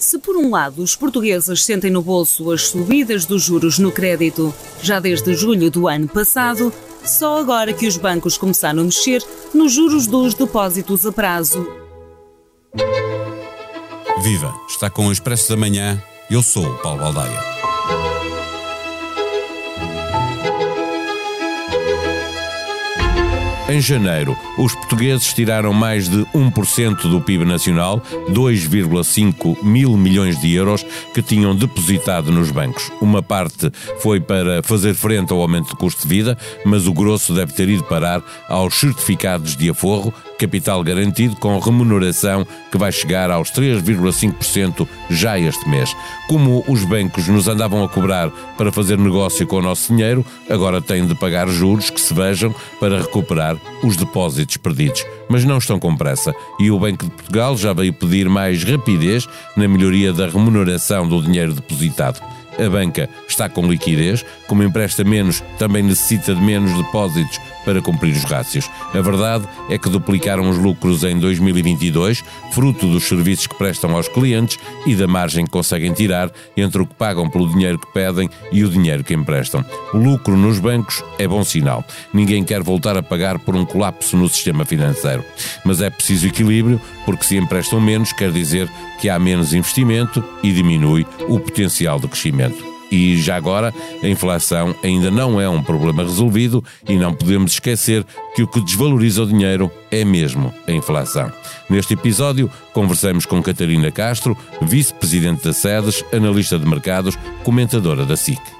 Se por um lado os portugueses sentem no bolso as subidas dos juros no crédito já desde julho do ano passado, só agora que os bancos começaram a mexer nos juros dos depósitos a prazo. Viva! Está com o Expresso da Manhã. Eu sou o Paulo Baldaia. Em janeiro, os portugueses tiraram mais de 1% do PIB nacional, 2,5 mil milhões de euros que tinham depositado nos bancos. Uma parte foi para fazer frente ao aumento do custo de vida, mas o grosso deve ter ido parar aos certificados de aforro, capital garantido com remuneração que vai chegar aos 3,5% já este mês. Como os bancos nos andavam a cobrar para fazer negócio com o nosso dinheiro, agora têm de pagar juros que se vejam para recuperar os depósitos perdidos. Mas não estão com pressa e o Banco de Portugal já veio pedir mais rapidez na melhoria da remuneração do dinheiro depositado a banca está com liquidez, como empresta menos, também necessita de menos depósitos para cumprir os rácios. A verdade é que duplicaram os lucros em 2022, fruto dos serviços que prestam aos clientes e da margem que conseguem tirar entre o que pagam pelo dinheiro que pedem e o dinheiro que emprestam. O lucro nos bancos é bom sinal. Ninguém quer voltar a pagar por um colapso no sistema financeiro. Mas é preciso equilíbrio, porque se emprestam menos, quer dizer que há menos investimento e diminui o potencial de crescimento. E já agora, a inflação ainda não é um problema resolvido e não podemos esquecer que o que desvaloriza o dinheiro é mesmo a inflação. Neste episódio, conversamos com Catarina Castro, vice-presidente da SEDES, analista de mercados, comentadora da SIC.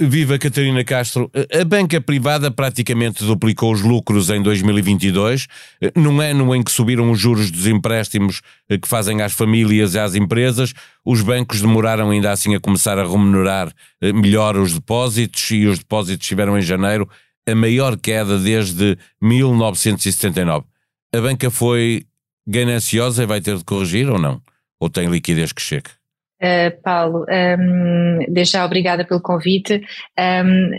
Viva Catarina Castro. A banca privada praticamente duplicou os lucros em 2022, num ano em que subiram os juros dos empréstimos que fazem às famílias e às empresas. Os bancos demoraram ainda assim a começar a remunerar eh, melhor os depósitos e os depósitos tiveram em janeiro a maior queda desde 1979. A banca foi gananciosa e vai ter de corrigir ou não? Ou tem liquidez que chegue? Uh, Paulo, um, desde já obrigada pelo convite. Um,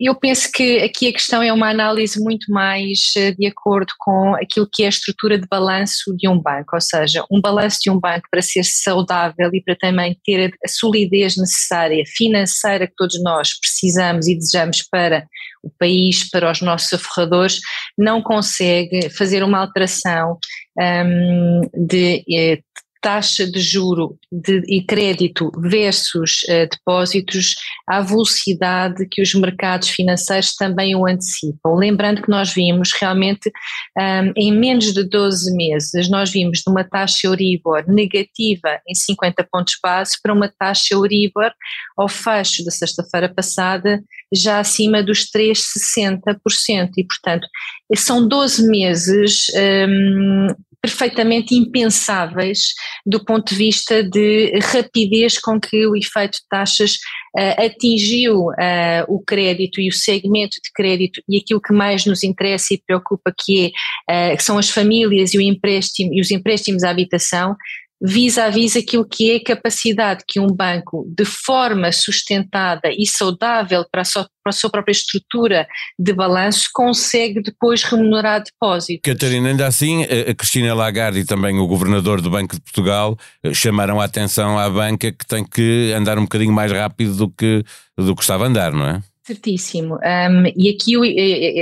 eu penso que aqui a questão é uma análise muito mais eh, de acordo com aquilo que é a estrutura de balanço de um banco, ou seja, um balanço de um banco para ser saudável e para também ter a solidez necessária financeira que todos nós precisamos e desejamos para o país, para os nossos aforradores, não consegue fazer uma alteração um, de eh, taxa de juro de, e crédito versus uh, depósitos à velocidade que os mercados financeiros também o antecipam. Lembrando que nós vimos realmente um, em menos de 12 meses, nós vimos de uma taxa Euribor negativa em 50 pontos base para uma taxa Euribor ao fecho da sexta-feira passada já acima dos 3,60% e portanto são 12 meses um, perfeitamente impensáveis do ponto de vista de rapidez com que o efeito de taxas uh, atingiu uh, o crédito e o segmento de crédito. E aquilo que mais nos interessa e preocupa que, é, uh, que são as famílias e, empréstimo, e os empréstimos à habitação vis-à-vis aquilo que é a capacidade que um banco, de forma sustentada e saudável para a, sua, para a sua própria estrutura de balanço, consegue depois remunerar depósitos. Catarina, ainda assim, a Cristina Lagarde e também o governador do Banco de Portugal eh, chamaram a atenção à banca que tem que andar um bocadinho mais rápido do que, do que estava a andar, não é? Certíssimo. Um, e aqui o,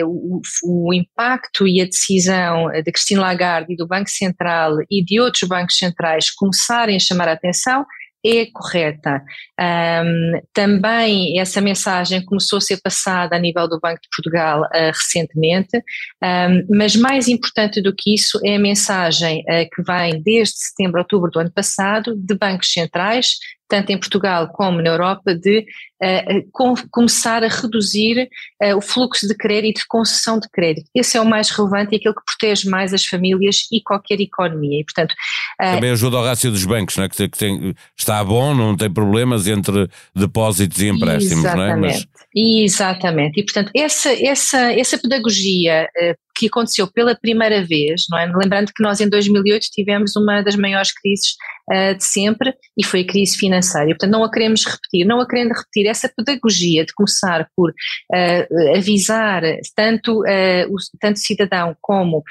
o, o, impacto e a decisão de Cristina Lagarde e do Banco Central e de outros bancos centrais começarem a chamar a atenção é correta. Um, também essa mensagem começou a ser passada a nível do Banco de Portugal uh, recentemente, um, mas mais importante do que isso é a mensagem uh, que vem desde setembro, outubro do ano passado, de bancos centrais, tanto em Portugal como na Europa, de uh, com, começar a reduzir uh, o fluxo de crédito, de concessão de crédito. Esse é o mais relevante e aquele que protege mais as famílias e qualquer economia. E, portanto, Também ajuda ao rácio dos bancos, não é? que, tem, está bom, não tem problemas entre depósitos e empréstimos, exatamente, não é? Mas... Exatamente. E, portanto, essa, essa, essa pedagogia que aconteceu pela primeira vez, não é? Lembrando que nós em 2008 tivemos uma das maiores crises uh, de sempre e foi a crise financeira. portanto, não a queremos repetir. Não a querendo repetir essa pedagogia de começar por uh, avisar tanto, uh, o, tanto cidadão como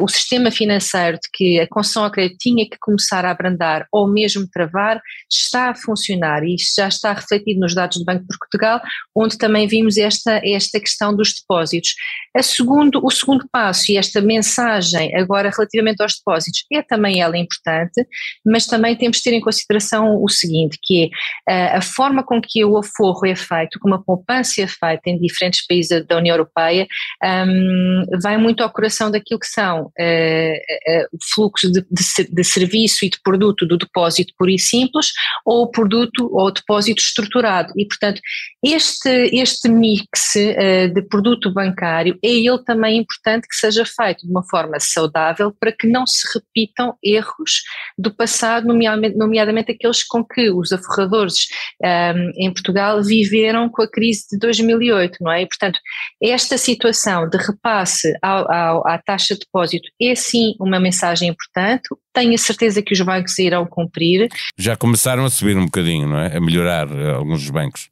o sistema financeiro de que a concessão ao crédito tinha que começar a abrandar ou mesmo travar, está a funcionar e isso já está refletido nos dados do Banco de Portugal, onde também vimos esta, esta questão dos depósitos. A segundo, o segundo passo e esta mensagem agora relativamente aos depósitos é também ela importante, mas também temos de ter em consideração o seguinte, que é a forma com que o aforro é feito, como a poupança é feita em diferentes países da União Europeia, um, vai muito ao coração daquilo que são uh, uh, o fluxo de, de, de, serviço e de produto do depósito puro e simples ou o produto ou o depósito estruturado. E portanto este, este mix de produto bancário é ele também importante que seja feito de uma forma saudável para que não se repitam erros do passado, nomeadamente, nomeadamente aqueles com que os aforradores um, em Portugal viveram com a crise de 2008, não é? E, portanto, esta situação de repasse ao, ao, à taxa de depósito é sim uma mensagem importante, tenho a certeza que os bancos irão cumprir. Já começaram a subir um bocadinho, não é? A melhorar eh, alguns dos bancos.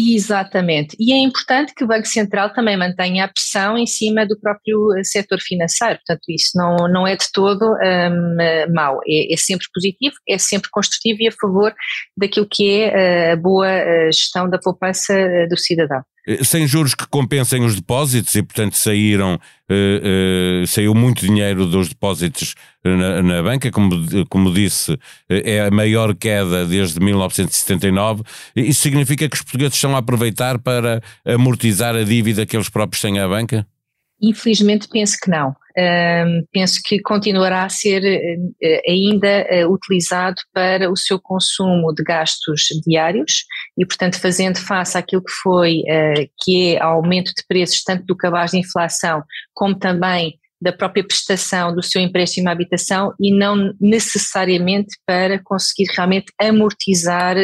Exatamente. E é importante que o Banco Central também mantenha a pressão em cima do próprio eh, setor financeiro. Portanto, isso não, não é de todo um, mau. É, é, sempre positivo, é sempre construtivo e a favor daquilo que é eh, a boa eh, gestão da poupança do cidadão. Eh, sem juros que compensem os depósitos e, portanto, saíram, uh, uh, saiu muito dinheiro dos depósitos na, na, banca, como, como disse, é a maior queda desde 1979. Isso significa que os portugueses estão a aproveitar para amortizar a dívida que eles próprios têm à banca? Infelizmente penso que não. Penso que continuará a ser uh, ainda uh, utilizado para o seu consumo de gastos diários e, portanto, fazendo face àquilo que foi, uh, que é aumento de preços tanto do cabaz de inflação como também da própria prestação do seu empréstimo à habitação e não necessariamente para conseguir realmente amortizar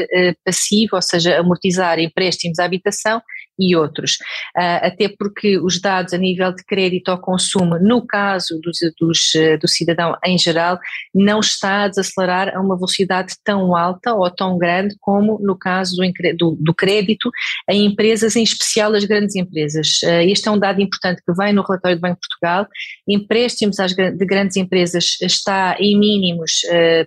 passivo, ou seja, amortizar empréstimos à habitação e outros. Uh, até porque os dados a nível de crédito ao consumo, no caso dos, dos, ah, do cidadão em geral, não está a desacelerar a uma velocidade tão alta ou tão grande como no caso do, do, do crédito a empresas, em especial as grandes empresas. Uh, este é um dado importante que vem no relatório do Banco de Portugal. Empréstimos às, de grandes empresas está em mínimos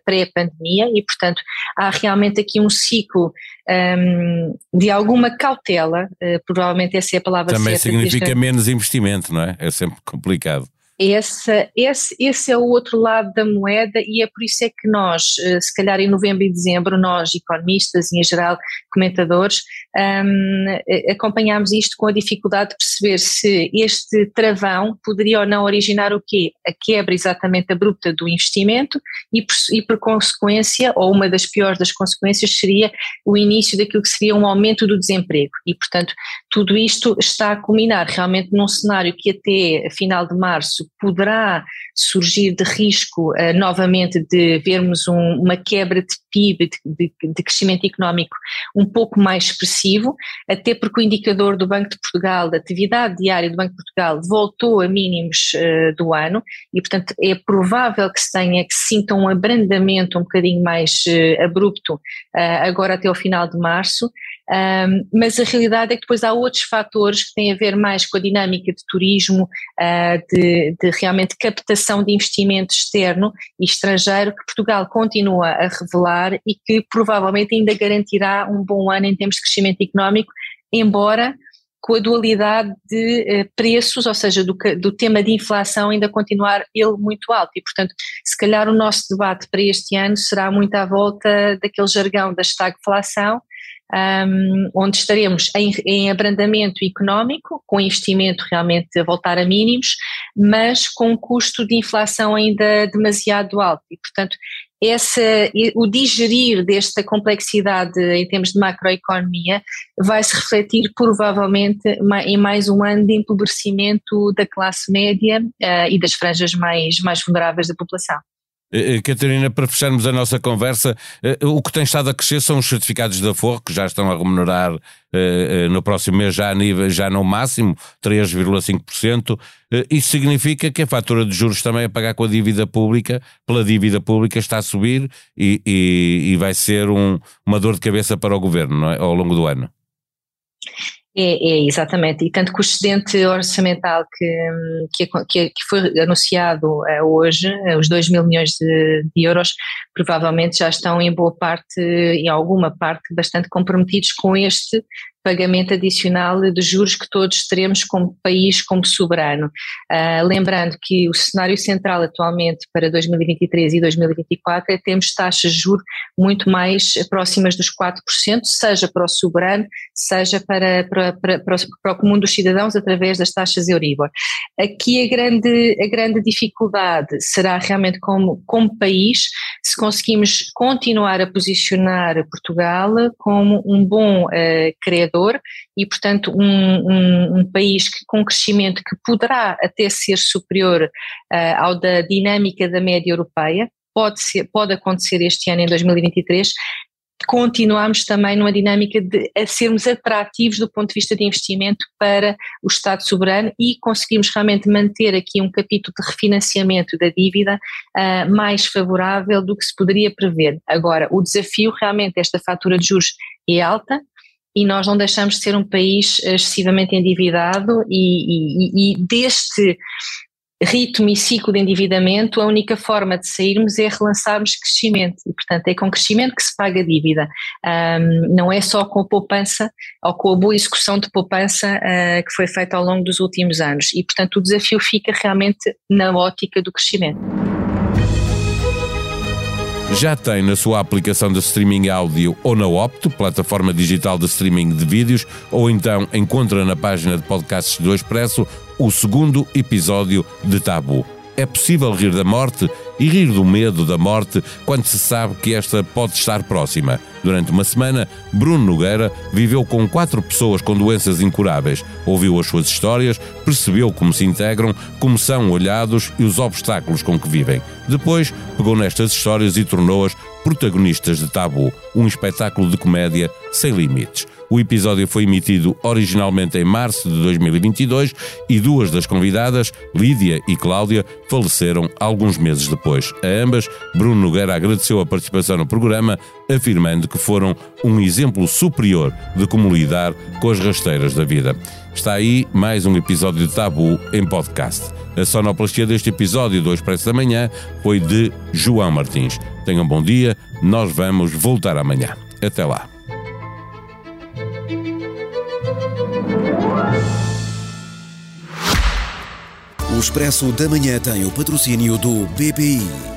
pré-pandemia e, portanto, há realmente aqui um ciclo um, de alguma cautela, provavelmente essa é a palavra Também certa. Também significa menos investimento, não é? É sempre complicado. Esse, esse, esse é o outro lado da moeda e é por isso é que nós, eh, se calhar em novembro e dezembro, nós economistas e em geral comentadores, um, eh, acompanhámos isto com a dificuldade de perceber se este travão poderia ou não originar o quê? A quebra exatamente abrupta do investimento e por, e por consequência, ou uma das piores das consequências seria o início daquilo que seria um aumento do desemprego e portanto tudo isto está a culminar realmente num cenário que até final de março poderá surgir de risco uh, novamente de vermos um, uma quebra de PIB, de, de, de, crescimento económico um pouco mais expressivo, até porque o indicador do Banco de Portugal, da atividade diária do Banco de Portugal, voltou a mínimos uh, do ano e, portanto, é provável que se tenha, que se sinta um abrandamento um bocadinho mais uh, abrupto agora até ao final de março. Um, mas a realidade é que depois há outros fatores que têm a ver mais com a dinâmica de turismo, uh, de, de, realmente captação de investimento externo e estrangeiro que Portugal continua a revelar e que provavelmente ainda garantirá um bom ano em termos de crescimento económico, embora com a dualidade de uh, preços, ou seja, do, do, tema de inflação ainda continuar ele muito alto. E portanto se calhar o nosso debate para este ano será muito à volta daquele jargão da estagflação um, onde estaremos em, em, abrandamento económico, com investimento realmente a voltar a mínimos, mas com um custo de inflação ainda demasiado alto. E, portanto, o digerir desta complexidade em termos de macroeconomia vai se refletir provavelmente em mais um ano de empobrecimento da classe média uh, e das franjas mais, mais vulneráveis da população. Eh, eh, Catarina, para fecharmos a nossa conversa, eh, o que tem estado a crescer são os certificados da Forro, que já estão a remunerar no próximo mês já, a nível, já no máximo 3,5%. Isso significa que a fatura de juros também a pagar com a dívida pública, pela dívida pública, está a subir e, e, e vai ser um, uma dor de cabeça para o governo é? ao longo do ano. É, é, exatamente, e tanto que o excedente orçamental que, que, que foi anunciado uh, hoje, uh, os 2 mil milhões de, de, euros, provavelmente já estão em boa parte, em alguma parte, bastante comprometidos com este pagamento adicional de juros que todos teremos como país, como soberano. Uh, lembrando que o cenário central atualmente para 2023 e 2024 é termos taxas de juros muito mais próximas dos 4%, seja para o soberano, seja para, para, para, para, o comum dos cidadãos através das taxas Euribor. Aqui a grande, a grande dificuldade será realmente como, como país, se conseguimos continuar a posicionar Portugal como um bom uh, criador e, portanto, um, um, um, país que, com crescimento que poderá até ser superior uh, ao da dinâmica da média europeia, pode, ser, pode acontecer este ano, em 2023, continuamos também numa dinâmica de sermos atrativos do ponto de vista de investimento para o Estado soberano e conseguimos realmente manter aqui um capítulo de refinanciamento da dívida uh, mais favorável do que se poderia prever. Agora, o desafio realmente desta fatura de juros é alta, e nós não deixamos de ser um país excessivamente endividado e, e, e deste ritmo e ciclo de endividamento, a única forma de sairmos é relançarmos crescimento e, portanto, é com crescimento que se paga a dívida. Um, não é só com a poupança ou com a boa execução de poupança uh, que foi feita ao longo dos últimos anos. E, portanto, o desafio fica realmente na ótica do crescimento já tem na sua aplicação de streaming áudio ou na Opto, plataforma digital de streaming de vídeos, ou então encontra na página de podcasts do Expresso o segundo episódio de Tabu. É possível rir da morte e rir do medo da morte quando se sabe que esta pode estar próxima. Durante uma semana, Bruno Nogueira viveu com quatro pessoas com doenças incuráveis, ouviu as suas histórias, percebeu como se integram, como são olhados e os obstáculos com que vivem. Depois, pegou nestas histórias e tornou-as protagonistas de Tabu, um espetáculo de comédia sem limites. O episódio foi emitido originalmente em março de 2022 e duas das convidadas, Lídia e Cláudia, faleceram alguns meses depois. A ambas, Bruno Nogueira agradeceu a participação no programa, afirmando que foram um exemplo superior de como lidar com as rasteiras da vida. Está aí mais um episódio de Tabu em podcast. A sonoplastia deste episódio do Expresso da Manhã foi de João Martins. Tenham um bom dia, nós vamos voltar amanhã. Até lá. O Expresso da Manhã tem o patrocínio do BPI.